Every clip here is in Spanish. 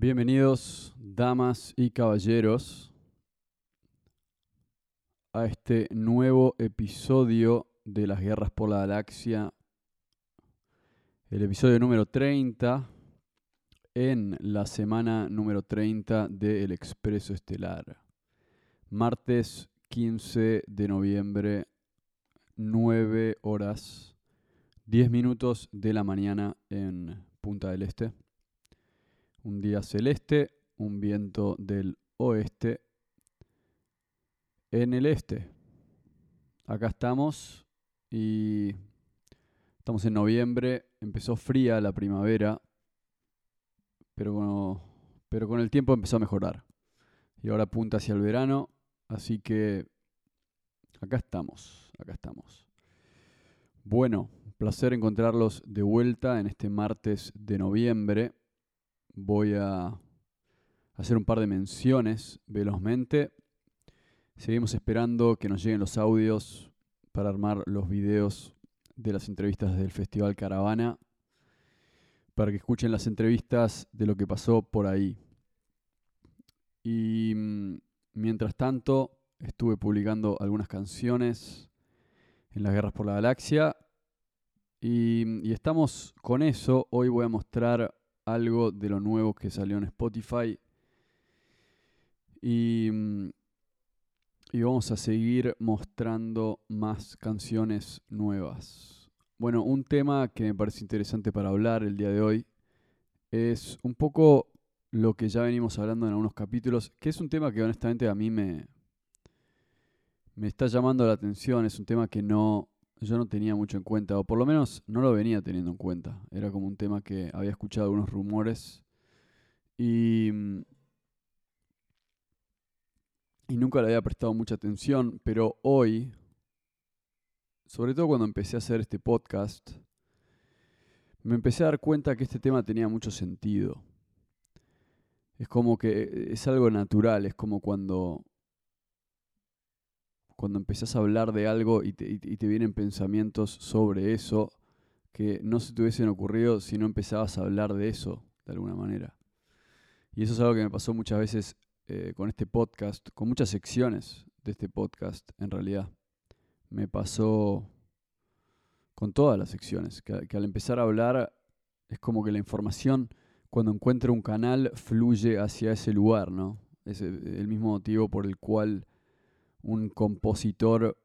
Bienvenidos, damas y caballeros, a este nuevo episodio de las guerras por la galaxia, el episodio número 30, en la semana número 30 de El Expreso Estelar. Martes 15 de noviembre, 9 horas, 10 minutos de la mañana en Punta del Este. Un día celeste, un viento del oeste en el este. Acá estamos y estamos en noviembre, empezó fría la primavera, pero con, pero con el tiempo empezó a mejorar. Y ahora apunta hacia el verano, así que acá estamos, acá estamos. Bueno, placer encontrarlos de vuelta en este martes de noviembre voy a hacer un par de menciones velozmente. Seguimos esperando que nos lleguen los audios para armar los videos de las entrevistas del Festival Caravana, para que escuchen las entrevistas de lo que pasó por ahí. Y mm, mientras tanto, estuve publicando algunas canciones en las Guerras por la Galaxia. Y, y estamos con eso. Hoy voy a mostrar algo de lo nuevo que salió en Spotify. Y, mm, y vamos a seguir mostrando más canciones nuevas. Bueno, un tema que me parece interesante para hablar el día de hoy es un poco lo que ya venimos hablando en algunos capítulos, que es un tema que honestamente a mí me, me está llamando la atención, es un tema que no, yo no tenía mucho en cuenta, o por lo menos no lo venía teniendo en cuenta. Era como un tema que había escuchado algunos rumores y, y nunca le había prestado mucha atención, pero hoy, sobre todo cuando empecé a hacer este podcast, me empecé a dar cuenta que este tema tenía mucho sentido. Es como que es algo natural, es como cuando cuando empezás a hablar de algo y te, y te, vienen pensamientos sobre eso que no se te hubiesen ocurrido si no empezabas a hablar de eso de alguna manera. Y eso es algo que me pasó muchas veces eh, con este podcast, con muchas secciones de este podcast en realidad. Me pasó con todas las secciones, que, que al empezar a hablar es como que la información cuando encuentra un canal fluye hacia ese lugar, ¿no? Es el mismo motivo por el cual un compositor,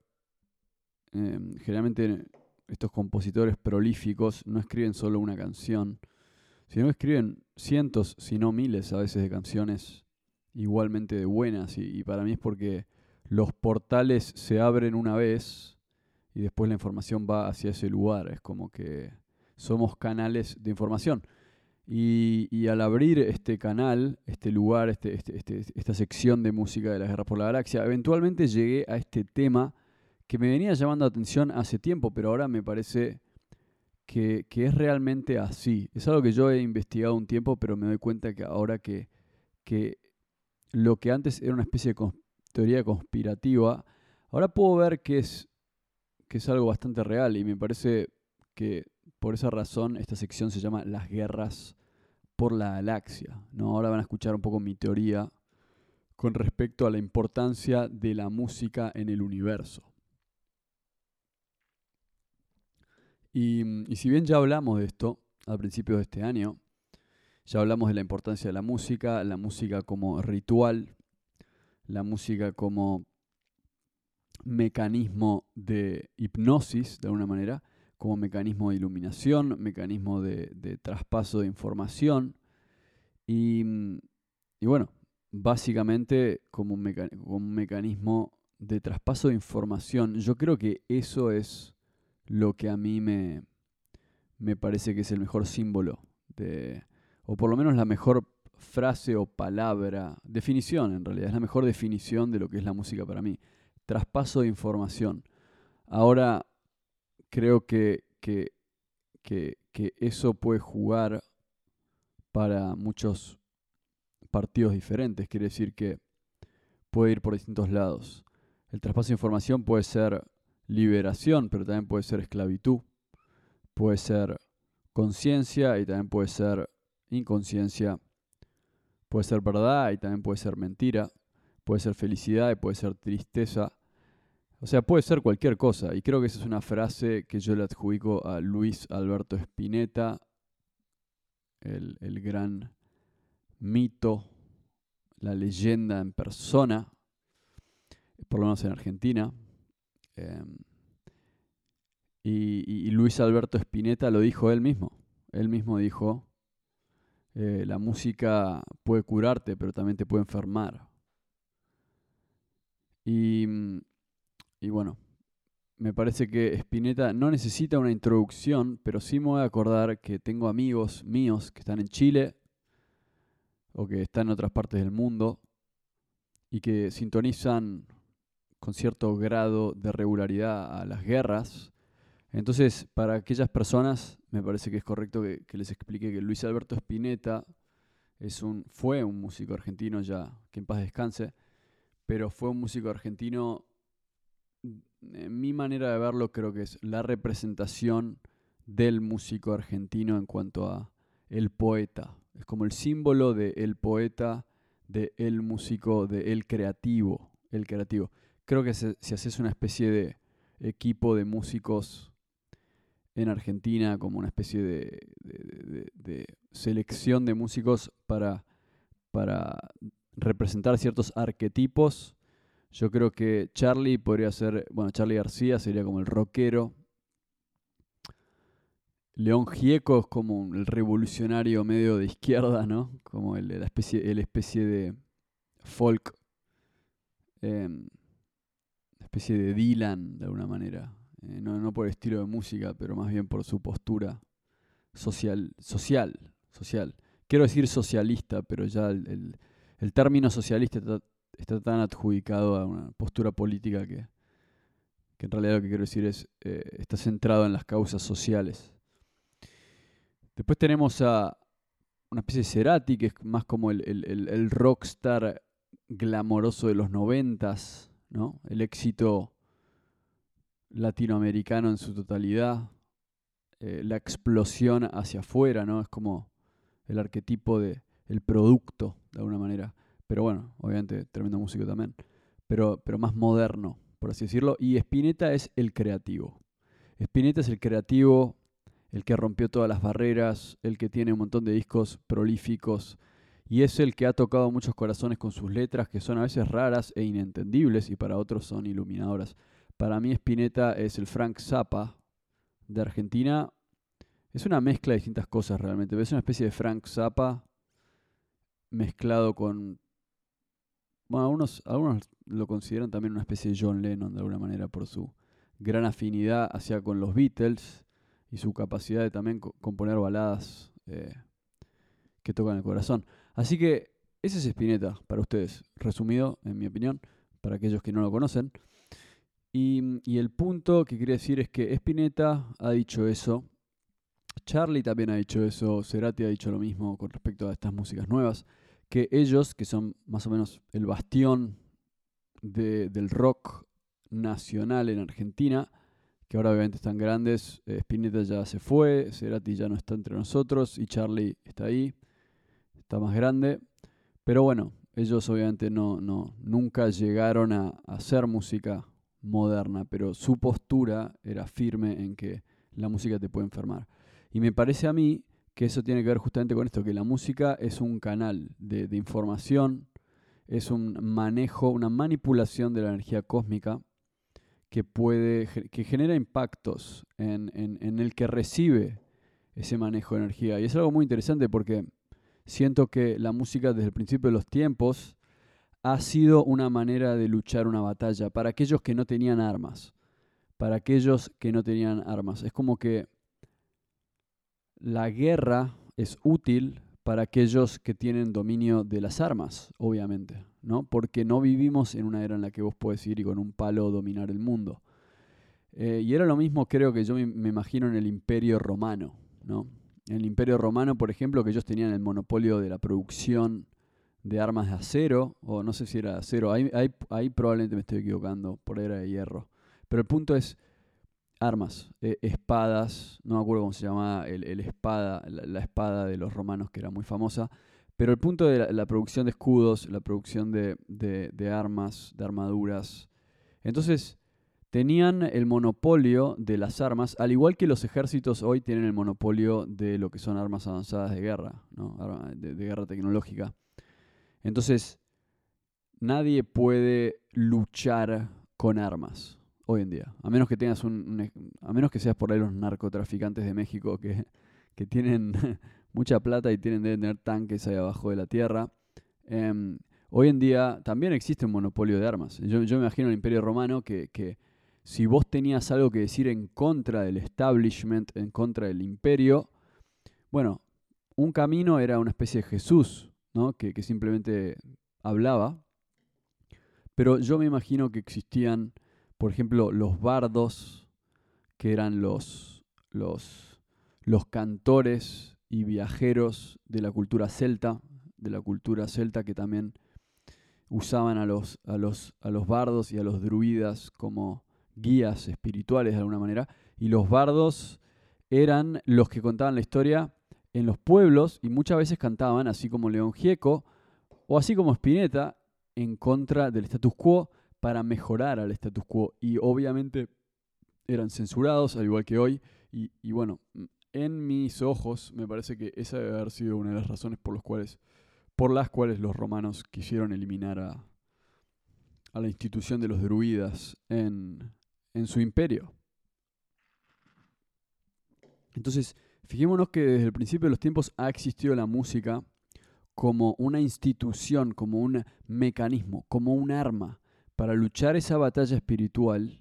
em, generalmente estos compositores prolíficos no escriben solo una canción, sino escriben cientos, si no miles a veces de canciones igualmente de buenas. Y, para mí es porque los portales se abren una vez y después la información va hacia ese lugar. Es como que somos canales de información. Y, al abrir este canal, este lugar, este, este, este, esta sección de música de la Guerra por la Galaxia, eventualmente llegué a este tema que me venía llamando la atención hace tiempo, pero ahora me parece que, es realmente así. Es algo que yo he investigado un tiempo, pero me doy cuenta que ahora que, que lo que antes era una especie de teoría conspirativa, ahora puedo ver que es, que es algo bastante real y me parece que por esa razón esta sección se llama Las guerras por la galaxia. ¿no? Ahora van a escuchar un poco mi teoría con respecto a la importancia de la música en el universo. Y, y si bien ya hablamos de esto al principio de este año, ya hablamos de la importancia de la música, la música como ritual, la música como mecanismo de hipnosis, de alguna manera, como mecanismo de iluminación, mecanismo de, traspaso de información y, bueno, básicamente como un, un, mecanismo de traspaso de información. Yo creo que eso es lo que a mí me, me parece que es el mejor símbolo, de, o por lo menos la mejor frase o palabra, definición en realidad, es la mejor definición de lo que es la música para mí. Traspaso de información. Ahora creo que, que, que, eso puede jugar para muchos partidos diferentes, quiere decir que puede ir por distintos lados. El traspaso de información puede ser liberación, pero también puede ser esclavitud, puede ser conciencia y también puede ser inconsciencia, puede ser verdad y también puede ser mentira, puede ser felicidad y puede ser tristeza. O sea, puede ser cualquier cosa. Y creo que esa es una frase que yo le adjudico a Luis Alberto Spinetta, el, el gran mito, la leyenda en persona, por lo menos en Argentina. Em, y, Luis Alberto Spinetta lo dijo él mismo. Él mismo dijo, eh, la música puede curarte, pero también te puede enfermar. Y, y bueno, me parece que Spinetta no necesita una introducción, pero sí me voy a acordar que tengo amigos míos que están en Chile o que están en otras partes del mundo y que sintonizan con cierto grado de regularidad a las guerras. Entonces, para aquellas personas, me parece que es correcto que, les explique que Luis Alberto Spinetta es un, fue un músico argentino ya, que en paz descanse, pero fue un músico argentino, mi manera de verlo, creo que es la representación del músico argentino en cuanto a el poeta. Es como el símbolo de el poeta, de el músico, de creativo, el creativo creo que si haces una especie de equipo de músicos en Argentina, como una especie de, selección de músicos para, para representar ciertos arquetipos, yo creo que Charlie podría ser, bueno, Charlie García sería como el rockero. León Gieco es como el revolucionario medio de izquierda, ¿no? Como el, la especie, el especie de folk. Em, especie de Dylan, de alguna manera. Eh, no, no, por el estilo de música, pero más bien por su postura social. social, social. Quiero decir socialista, pero ya el, el, término socialista está, tan adjudicado a una postura política que, que en realidad lo que quiero decir es, eh, está centrado en las causas sociales. Después tenemos a una especie de Cerati, que es más como el, el, el rockstar glamoroso de los noventas, el éxito latinoamericano en su totalidad, eh, la explosión hacia afuera, ¿no? Es como el arquetipo de el producto, de alguna manera. Pero bueno, obviamente tremendo músico también. Pero, pero más moderno, por así decirlo. Y Spinetta es el creativo. Spinetta es el creativo, el que rompió todas las barreras, el que tiene un montón de discos prolíficos, y es el que ha tocado muchos corazones con sus letras que son a veces raras e inentendibles y para otros son iluminadoras. Para mí Spinetta es el Frank Zappa de Argentina. Es una mezcla de distintas cosas realmente. Es una especie de Frank Zappa mezclado con... Bueno, algunos, algunos lo consideran también una especie de John Lennon de alguna manera por su gran afinidad hacia con los Beatles y su capacidad de también componer baladas eh, que tocan el corazón. Así que ese es Spinetta para ustedes, resumido en mi opinión, para aquellos que no lo conocen. Y, el punto que quería decir es que Spinetta ha dicho eso, Charlie también ha dicho eso, Cerati ha dicho lo mismo con respecto a estas músicas nuevas, que ellos, que son más o menos el bastión del rock nacional en Argentina, que ahora obviamente están grandes, eh, Spinetta ya se fue, Cerati ya no está entre nosotros y Charlie está ahí está más grande. Pero bueno, ellos obviamente no, no, nunca llegaron a, hacer música moderna, pero su postura era firme en que la música te puede enfermar. Y me parece a mí que eso tiene que ver justamente con esto, que la música es un canal de, información, es un manejo, una manipulación de la energía cósmica que puede, que genera impactos en, en el que recibe ese manejo de energía. Y es algo muy interesante porque siento que la música desde el principio de los tiempos ha sido una manera de luchar una batalla para aquellos que no tenían armas, para aquellos que no tenían armas. Es como que la guerra es útil para aquellos que tienen dominio de las armas, obviamente, ¿no? Porque no vivimos en una era en la que vos puedes ir y con un palo dominar el mundo. Eh, y era lo mismo, creo que yo me, imagino en el Imperio Romano, ¿no? En el Imperio Romano, por ejemplo, que ellos tenían el monopolio de la producción de armas de acero, o no sé si era de acero, ahí probablemente me estoy equivocando, por era de hierro. Pero el punto es, armas, eh, espadas, no me acuerdo cómo se llamaba el, espada, la, espada de los romanos que era muy famosa, pero el punto de la, producción de escudos, la producción de, de, armas, de armaduras, entonces tenían el monopolio de las armas, al igual que los ejércitos hoy tienen el monopolio de lo que son armas avanzadas de guerra, ¿no? de, de guerra tecnológica. Entonces, nadie puede luchar con armas hoy en día. A menos que tengas un, a menos que seas por ahí los narcotraficantes de México que, que tienen mucha plata y tienen deben tener tanques ahí abajo de la tierra. Em, hoy en día también existe un monopolio de armas. Yo, yo me imagino el Imperio Romano que, que, si vos tenías algo que decir en contra del establishment, en contra del imperio, bueno, un camino era una especie de Jesús, ¿no? que, que simplemente hablaba. Pero yo me imagino que existían por ejemplo, los bardos, que eran los, los, cantores y viajeros de la cultura celta, de la cultura celta que también usaban a los, a los, a los bardos y a los druidas como guías espirituales de alguna manera. Y los bardos eran los que contaban la historia en los pueblos y muchas veces cantaban, así como León Gieco o así como Spinetta, en contra del status quo para mejorar al status quo y obviamente eran censurados, al igual que hoy, y, bueno, en mis ojos me parece que esa debe haber sido una de las razones por, los cuales, por las cuales los romanos quisieron eliminar a, a la institución de los druidas en, en su imperio. Entonces, fijémonos que desde el principio de los tiempos ha existido la música como una institución, como un mecanismo, como un arma para luchar esa batalla espiritual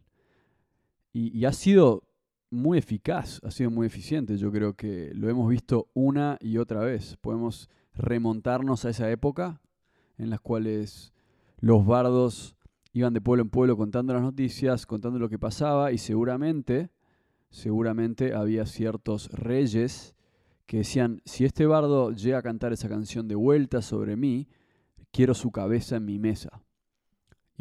y, ha sido muy eficaz, ha sido muy eficiente. Yo creo que lo hemos visto una y otra vez. Podemos remontarnos a esa época en las cuales los bardos iban de pueblo en pueblo contando las noticias, contando lo que pasaba y seguramente, seguramente había ciertos reyes que decían, si este bardo llega a cantar esa canción de vuelta sobre mí, quiero su cabeza en mi mesa.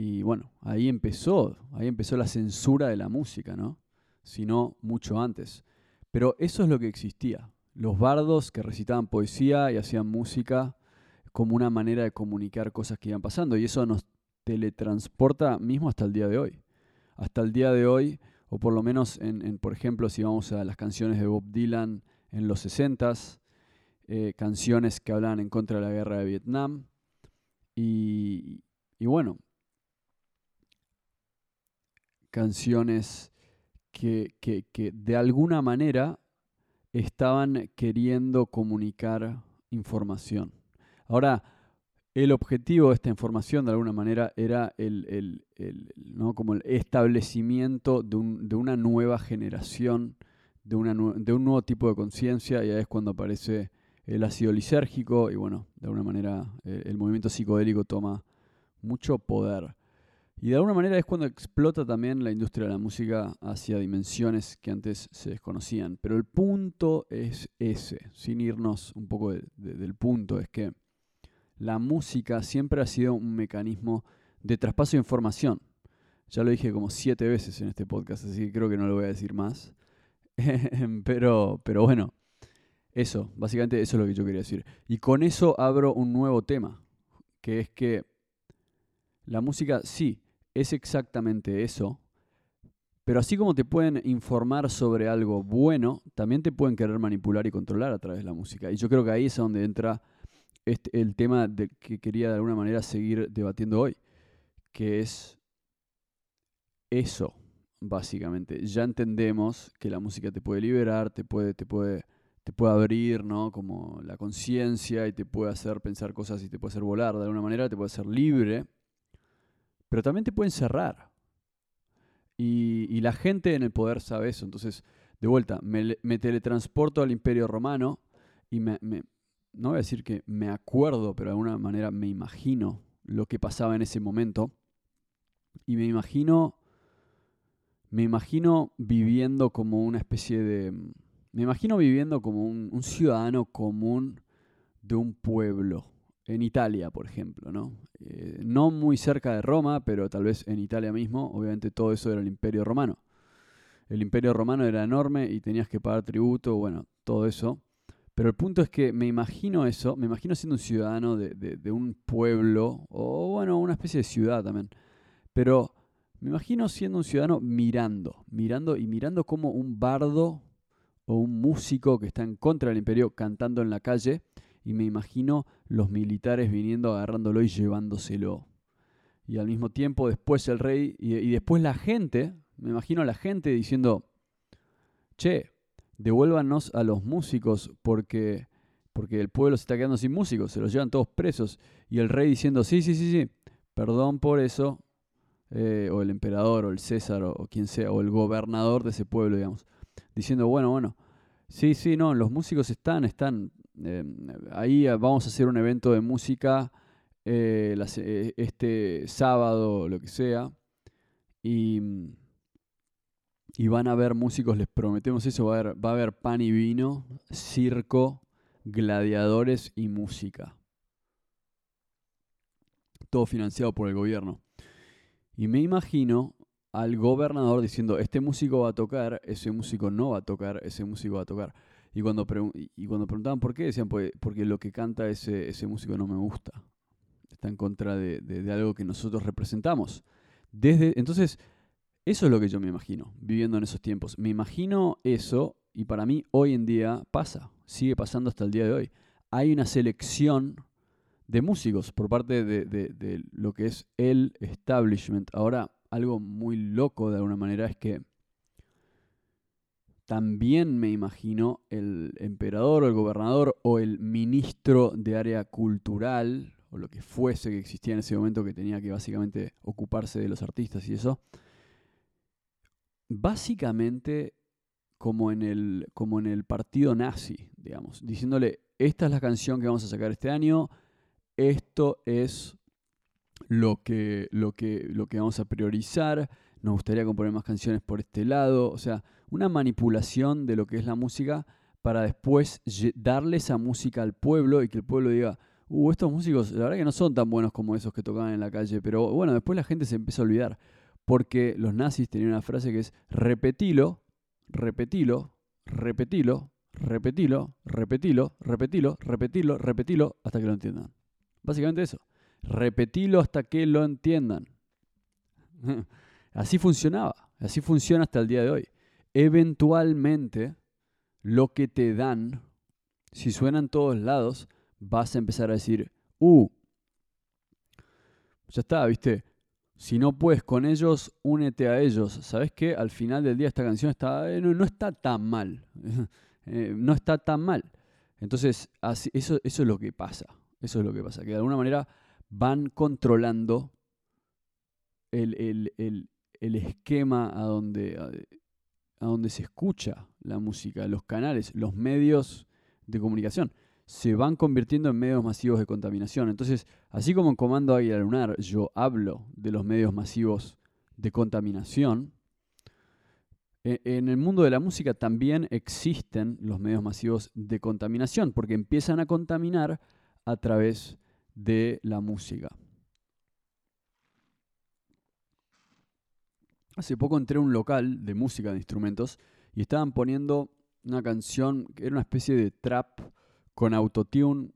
Y bueno, ahí empezó, ahí empezó la censura de la música, ¿no? Sino mucho antes. Pero eso es lo que existía. Los bardos que recitaban poesía y hacían música como una manera de comunicar cosas que iban pasando. Y eso nos teletransporta mismo hasta el día de hoy. Hasta el día de hoy, o por lo menos, en, por ejemplo, si vamos a las canciones de Bob Dylan en los 60s, eh, canciones que hablaban en contra de la guerra de Vietnam. Y, y bueno, canciones que, de alguna manera estaban queriendo comunicar información. Ahora, el objetivo de esta información de alguna manera era el, establecimiento de, una nueva generación, de, un nuevo tipo de conciencia, y es cuando aparece el ácido lisérgico y bueno, de alguna manera eh, el movimiento psicodélico toma mucho poder. Y de alguna manera es cuando explota también la industria de la música hacia dimensiones que antes se desconocían. Pero el punto es ese, sin irnos un poco del punto, es que la música siempre ha sido un mecanismo de traspaso de información. Ya lo dije como siete veces en este podcast, así que creo que no lo voy a decir más. pero, pero bueno, eso, básicamente eso es lo que yo quería decir. Y con eso abro un nuevo tema, que es que la música sí es exactamente eso. Pero así como te pueden informar sobre algo bueno, también te pueden querer manipular y controlar a través de la música. Y yo creo que ahí es donde entra este, el tema de que quería de alguna manera seguir debatiendo hoy, que es eso, básicamente. Ya entendemos que la música te puede liberar, te puede, te puede, te puede abrir, ¿no? Como la conciencia y te puede hacer pensar cosas y te puede hacer volar de alguna manera, te puede hacer libre pero también te pueden cerrar. Y, la gente en el poder sabe eso. Entonces, de vuelta, me, teletransporto al imperio romano y me, no voy a decir que me acuerdo, pero de alguna manera me imagino lo que pasaba en ese momento. Y me imagino, me imagino viviendo como una especie de, me imagino viviendo como un, ciudadano común de un pueblo, en Italia, por ejemplo, ¿no? Eh, no muy cerca de Roma, pero tal vez en Italia mismo, obviamente todo eso era el Imperio Romano. El Imperio Romano era enorme y tenías que pagar tributo, bueno, todo eso. Pero el punto es que me imagino eso, me imagino siendo un ciudadano de, un pueblo, o bueno, una especie de ciudad también. Pero me imagino siendo un ciudadano mirando, mirando y mirando como un bardo o un músico que está en contra del imperio cantando en la calle. Y me imagino los militares viniendo, agarrándolo y llevándoselo. Y al mismo tiempo después el rey y, después la gente, me imagino la gente diciendo, che, devuélvanos a los músicos porque, porque el pueblo se está quedando sin músicos, se los llevan todos presos. Y el rey diciendo, sí, sí, sí, sí, perdón por eso, eh, o el emperador, o el César, o, quien sea, o el gobernador de ese pueblo, digamos, diciendo, bueno, bueno, sí, sí, no, los músicos están, están, eh, ahí vamos a hacer un evento de música eh, este sábado, lo que sea, y y van a haber músicos, les prometemos eso, va a haber, va a haber pan y vino, circo, gladiadores y música. Todo financiado por el gobierno. Y me imagino al gobernador diciendo, este músico va a tocar, ese músico no va a tocar, ese músico va a tocar. Y cuando, y cuando preguntaban por qué, decían, pues, porque lo que canta ese, ese músico no me gusta. Está en contra de, de, de algo que nosotros representamos. Desde, entonces, eso es lo que yo me imagino, viviendo en esos tiempos. Me imagino eso y para mí hoy en día pasa, sigue pasando hasta el día de hoy. Hay una selección de músicos por parte de, lo que es el establishment. Ahora, algo muy loco de alguna manera es que también me imagino el emperador o el gobernador o el ministro de área cultural o lo que fuese que existía en ese momento que tenía que básicamente ocuparse de los artistas y eso básicamente como en, el, como en el partido nazi, digamos, diciéndole, esta es la canción que vamos a sacar este año, esto es lo que, lo que, lo que vamos a priorizar, nos gustaría componer más canciones por este lado, o sea, una manipulación de lo que es la música para después darle esa música al pueblo y que el pueblo diga, uh, estos músicos la verdad que no son tan buenos como esos que tocaban en la calle, pero bueno, después la gente se empieza a olvidar porque los nazis tenían una frase que es repetilo, repetilo, repetilo, repetilo, repetilo, repetilo, repetilo, repetilo, hasta que lo entiendan. Básicamente eso. Repetilo hasta que lo entiendan. Así funcionaba, así funciona hasta el día de hoy. Eventualmente, lo que te dan, si suena en todos lados, vas a empezar a decir, uh, ya está, viste, si no puedes con ellos, únete a ellos. ¿Sabes qué? Al final del día esta canción está, eh, no, está tan mal. Eh, no está tan mal. Entonces, eso, eso es lo que pasa. Eso es lo que pasa. Que de alguna manera van controlando el, esquema a donde, a donde se escucha la música, los canales, los medios de comunicación se van convirtiendo en medios masivos de contaminación. Entonces, así como en Comando Águila Lunar yo hablo de los medios masivos de contaminación, e, en el mundo de la música también existen los medios masivos de contaminación, porque empiezan a contaminar a través de la música. Hace poco entré a un local de música de instrumentos y estaban poniendo una canción que era una especie de trap con autotune,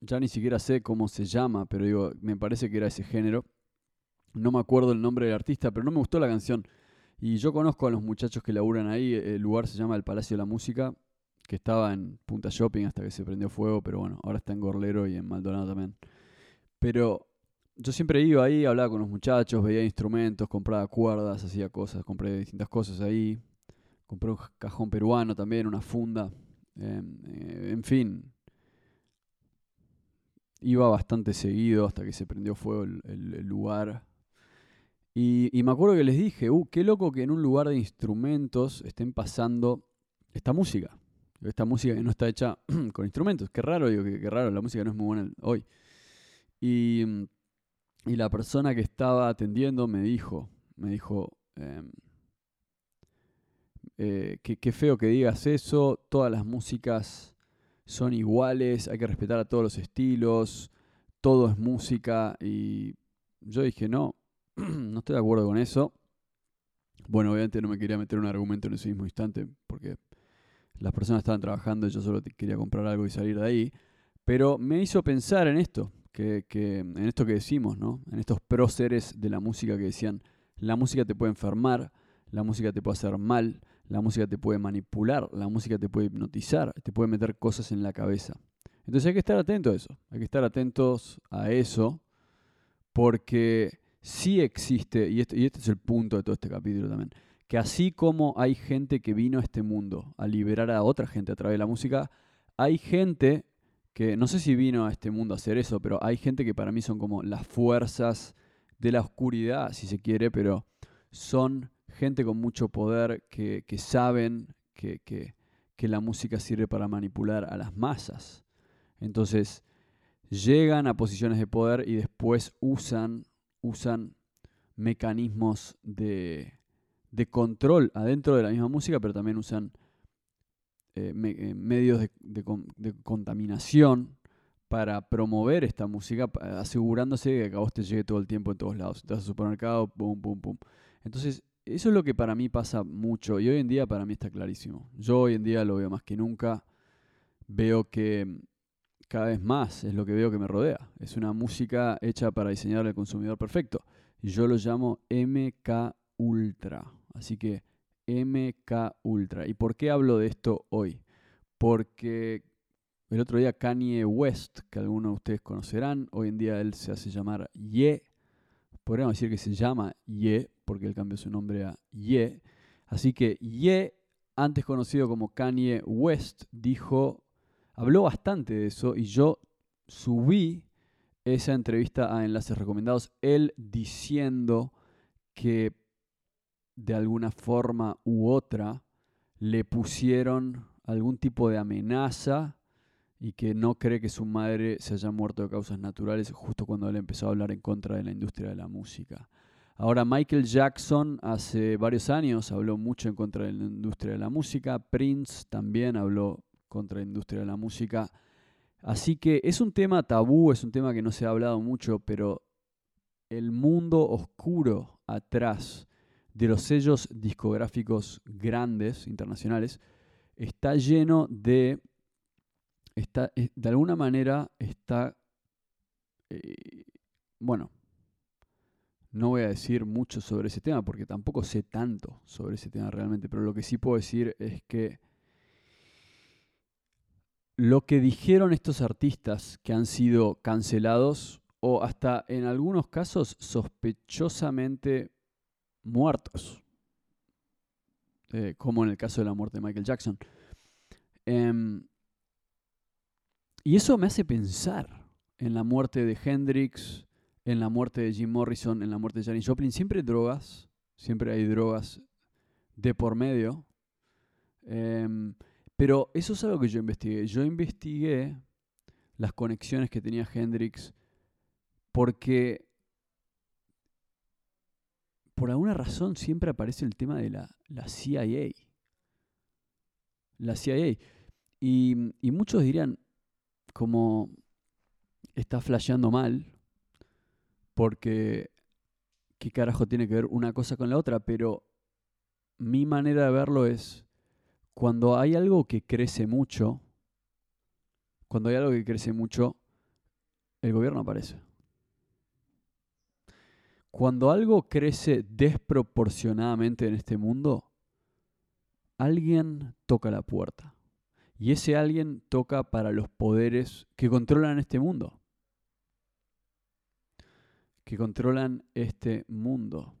ya ni siquiera sé cómo se llama, pero digo, me parece que era ese género. No me acuerdo el nombre del artista, pero no me gustó la canción. Y yo conozco a los muchachos que laburan ahí, el lugar se llama el Palacio de la Música, que estaba en Punta Shopping hasta que se prendió fuego, pero bueno, ahora está en Gorlero y en Maldonado también. Pero yo siempre iba ahí, hablaba con los muchachos, veía instrumentos, compraba cuerdas, hacía cosas, compré distintas cosas ahí. Compré un cajón peruano también, una funda. Em, eh, en fin, iba bastante seguido hasta que se prendió fuego el, lugar. Y, me acuerdo que les dije, uh, qué loco que en un lugar de instrumentos estén pasando esta música. Esta música que no está hecha con instrumentos. Qué raro, digo, qué, raro, la música no es muy buena hoy. Y, y, la persona que estaba atendiendo me dijo, me dijo, em, eh, qué feo que digas eso, todas las músicas son iguales, hay que respetar a todos los estilos, todo es música. Y yo dije, no, no estoy de acuerdo con eso. Bueno, obviamente no me quería meter un argumento en ese mismo instante, porque las personas estaban trabajando y yo solo quería comprar algo y salir de ahí. Pero me hizo pensar en esto, que, en esto que decimos, ¿no? En estos próceres de la música que decían, la música te puede enfermar, la música te puede hacer mal, la música te puede manipular, la música te puede hipnotizar, te puede meter cosas en la cabeza. Entonces hay que estar atento a eso, hay que estar atentos a eso, porque sí existe, y este, y este es el punto de todo este capítulo también, que así como hay gente que vino a este mundo a liberar a otra gente a través de la música, hay gente que, no sé si vino a este mundo a hacer eso, pero hay gente que para mí son como las fuerzas de la oscuridad, si se quiere, pero son gente con mucho poder que, saben que, que la música sirve para manipular a las masas. Entonces, llegan a posiciones de poder y después usan usan mecanismos de, control adentro de la misma música, pero también usan eh, eh, medios de, contaminación para promover esta música, asegurándose de que a vos te llegue todo el tiempo en todos lados. Al supermercado, pum, pum, pum. Entonces, eso es lo que para mí pasa mucho y hoy en día para mí está clarísimo. Yo hoy en día lo veo más que nunca. Veo que cada vez más es lo que veo que me rodea. Es una música hecha para diseñar al consumidor perfecto. Y yo lo llamo MK Ultra. Así que MK Ultra. ¿Y por qué hablo de esto hoy? Porque el otro día Kanye West, que algunos de ustedes conocerán, hoy en día él se hace llamar Ye. Podríamos decir que se llama Ye, porque él cambió su nombre a Ye. Así que Ye, antes conocido como Kanye West, dijo habló bastante de eso y yo subí esa entrevista a enlaces recomendados, él diciendo que de alguna forma u otra le pusieron algún tipo de amenaza y que no cree que su madre se haya muerto de causas naturales justo cuando él empezó a hablar en contra de la industria de la música. Ahora Michael Jackson hace varios años habló mucho en contra de la industria de la música, Prince también habló contra la industria de la música. Así que es un tema tabú, es un tema que no se ha hablado mucho, pero el mundo oscuro atrás de los sellos discográficos grandes, internacionales, está lleno de, está, eh, de alguna manera está, eh, bueno, no voy a decir mucho sobre ese tema porque tampoco sé tanto sobre ese tema realmente, pero lo que sí puedo decir es que lo que dijeron estos artistas que han sido cancelados o hasta en algunos casos sospechosamente muertos, eh, como en el caso de la muerte de Michael Jackson. Em, y eso me hace pensar en la muerte de Hendrix, en la muerte de Jim Morrison, en la muerte de Janis Joplin. Siempre drogas, siempre hay drogas de por medio. Em, pero eso es algo que yo investigué. Yo investigué las conexiones que tenía Hendrix porque por alguna razón siempre aparece el tema de la, CIA. La CIA. Y, muchos dirían, como está flasheando mal, porque qué carajo tiene que ver una cosa con la otra, pero mi manera de verlo es, cuando hay algo que crece mucho, cuando hay algo que crece mucho, el gobierno aparece. Cuando algo crece desproporcionadamente en este mundo, alguien toca la puerta. Y ese alguien toca para los poderes que controlan este mundo. Que controlan este mundo.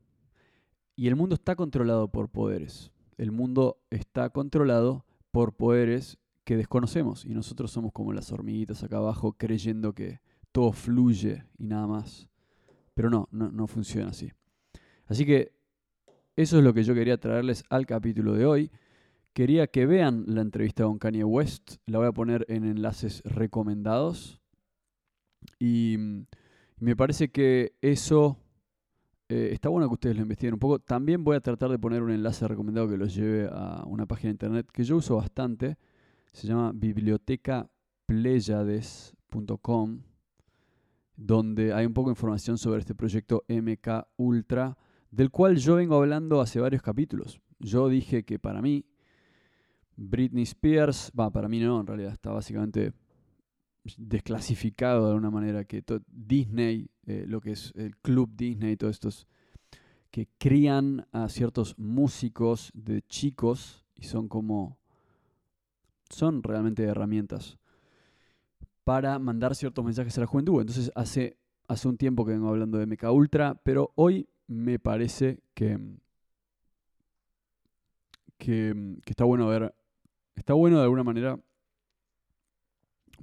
Y el mundo está controlado por poderes el mundo está controlado por poderes que desconocemos y nosotros somos como las hormiguitas acá abajo creyendo que todo fluye y nada más. Pero no, no, funciona así. Así que eso es lo que yo quería traerles al capítulo de hoy. quería que vean la entrevista con Kanye West. La voy a poner en enlaces recomendados. Y mm, me parece que eso eh, está bueno que ustedes lo investiguen un poco. También voy a tratar de poner un enlace recomendado que los lleve a una página de internet que yo uso bastante. Se llama bibliotecapleiades.com donde hay un poco de información sobre este proyecto MK Ultra, del cual yo vengo hablando hace varios capítulos. Yo dije que para mí, Britney Spears, va, para mí no, en realidad está básicamente desclasificado de alguna manera, que Disney, eh, lo que es el club Disney, todos estos que crían a ciertos músicos de chicos y son como, son realmente herramientas para mandar ciertos mensajes a la juventud. Entonces hace, hace un tiempo que vengo hablando de MK Ultra, pero hoy me parece que, que, está bueno ver, está bueno de alguna manera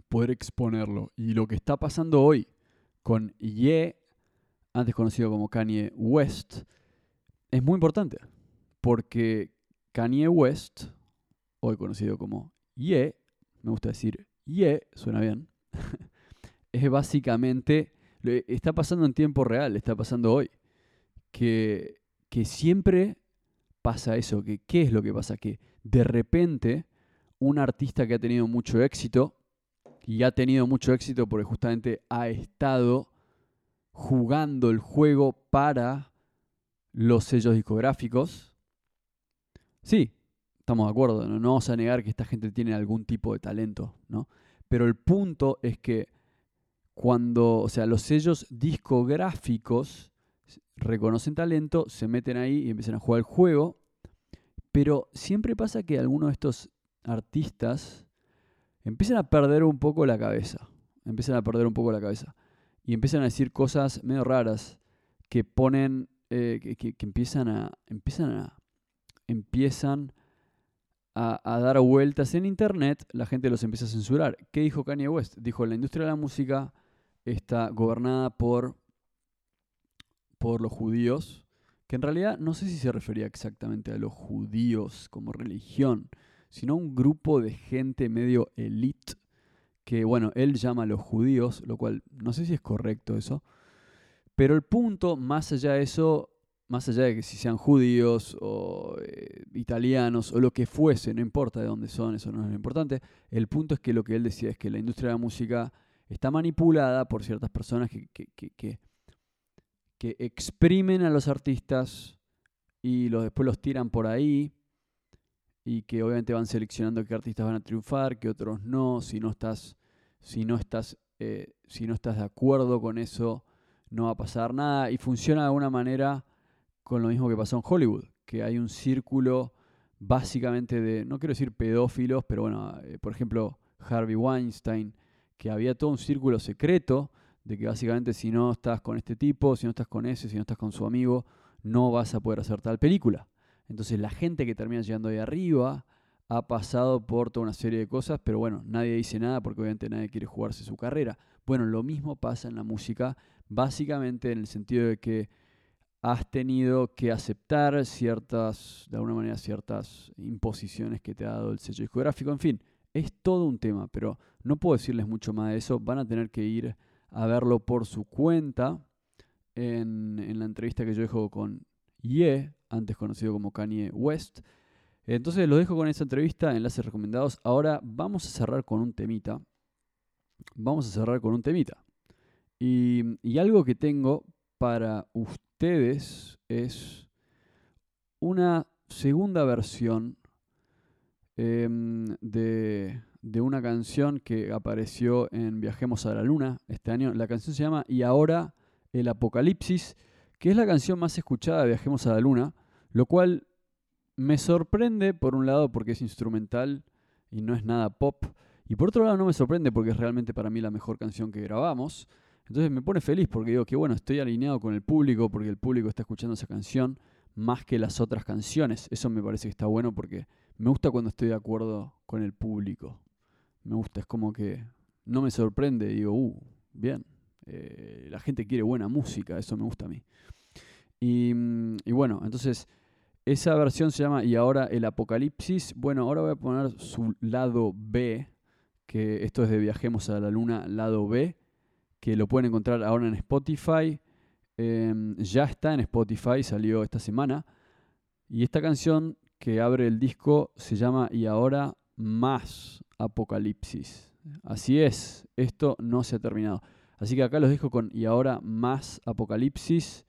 poder exponerlo. Y lo que está pasando hoy con Ye, antes conocido como Kanye West, es muy importante. Porque Kanye West, hoy conocido como Ye, me gusta decir Ye, suena bien, es básicamente, está pasando en tiempo real, está pasando hoy, que, que siempre pasa eso, que ¿qué es lo que pasa? Que de repente un artista que ha tenido mucho éxito, y ha tenido mucho éxito porque justamente ha estado jugando el juego para los sellos discográficos. Sí, estamos de acuerdo, no, no vamos a negar que esta gente tiene algún tipo de talento, ¿no? Pero el punto es que cuando, o sea, los sellos discográficos reconocen talento, se meten ahí y empiezan a jugar el juego, pero siempre pasa que algunos de estos artistas empiezan a perder un poco la cabeza, empiezan a perder un poco la cabeza y empiezan a decir cosas medio raras que ponen, eh, que, que, empiezan a, empiezan a, empiezan a, dar vueltas en internet, la gente los empieza a censurar. ¿Qué dijo Kanye West? Dijo, la industria de la música está gobernada por, por los judíos, que en realidad no sé si se refería exactamente a los judíos como religión, sino a un grupo de gente medio elite, que bueno, él llama a los judíos, lo cual no sé si es correcto eso, pero el punto, más allá de eso, más allá de que si sean judíos o eh, italianos o lo que fuese, no importa de dónde son, eso no es lo importante, el punto es que lo que él decía es que la industria de la música está manipulada por ciertas personas que, que, exprimen a los artistas y los, después los tiran por ahí y que obviamente van seleccionando qué artistas van a triunfar, qué otros no, si no estás, si no estás, eh, si no estás de acuerdo con eso, no va a pasar nada. Y funciona de alguna manera con lo mismo que pasó en Hollywood, que hay un círculo básicamente de, no quiero decir pedófilos, pero bueno, eh, por ejemplo, Harvey Weinstein, que había todo un círculo secreto de que básicamente si no estás con este tipo, si no estás con ese, si no estás con su amigo, no vas a poder hacer tal película. Entonces la gente que termina llegando ahí arriba ha pasado por toda una serie de cosas, pero bueno, nadie dice nada porque obviamente nadie quiere jugarse su carrera. Bueno, lo mismo pasa en la música, básicamente en el sentido de que has tenido que aceptar ciertas, de alguna manera, ciertas imposiciones que te ha dado el sello discográfico. En fin, es todo un tema, pero no puedo decirles mucho más de eso. Van a tener que ir a verlo por su cuenta en, la entrevista que yo dejo con Ye, antes conocido como Kanye West. Entonces los dejo con esa entrevista, enlaces recomendados. Ahora vamos a cerrar con un temita. Vamos a cerrar con un temita. Y, y algo que tengo para ustedes ustedes es una segunda versión em, de, de, una canción que apareció en Viajemos a la Luna este año. La canción se llama Y ahora el Apocalipsis, que es la canción más escuchada de Viajemos a la Luna, lo cual me sorprende por un lado porque es instrumental y no es nada pop, y por otro lado no me sorprende porque es realmente para mí la mejor canción que grabamos. Entonces me pone feliz porque digo que bueno, estoy alineado con el público porque el público está escuchando esa canción más que las otras canciones. Eso me parece que está bueno porque me gusta cuando estoy de acuerdo con el público. Me gusta, es como que no me sorprende, digo, uh, bien, eh, la gente quiere buena música, eso me gusta a mí. Y, y bueno, entonces esa versión se llama Y ahora el Apocalipsis. Bueno, ahora voy a poner su lado B, que esto es de Viajemos a la Luna, lado B, que lo pueden encontrar ahora en Spotify. Em, ya está en Spotify, salió esta semana. Y esta canción que abre el disco se llama Y ahora más Apocalipsis. Así es, esto no se ha terminado. Así que acá los dejo con Y ahora más Apocalipsis.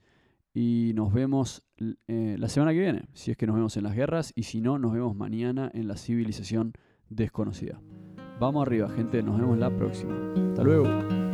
Y nos vemos eh, la semana que viene, si es que nos vemos en las guerras. Y si no, nos vemos mañana en la civilización desconocida. Vamos arriba, gente. Nos vemos la próxima. Hasta luego.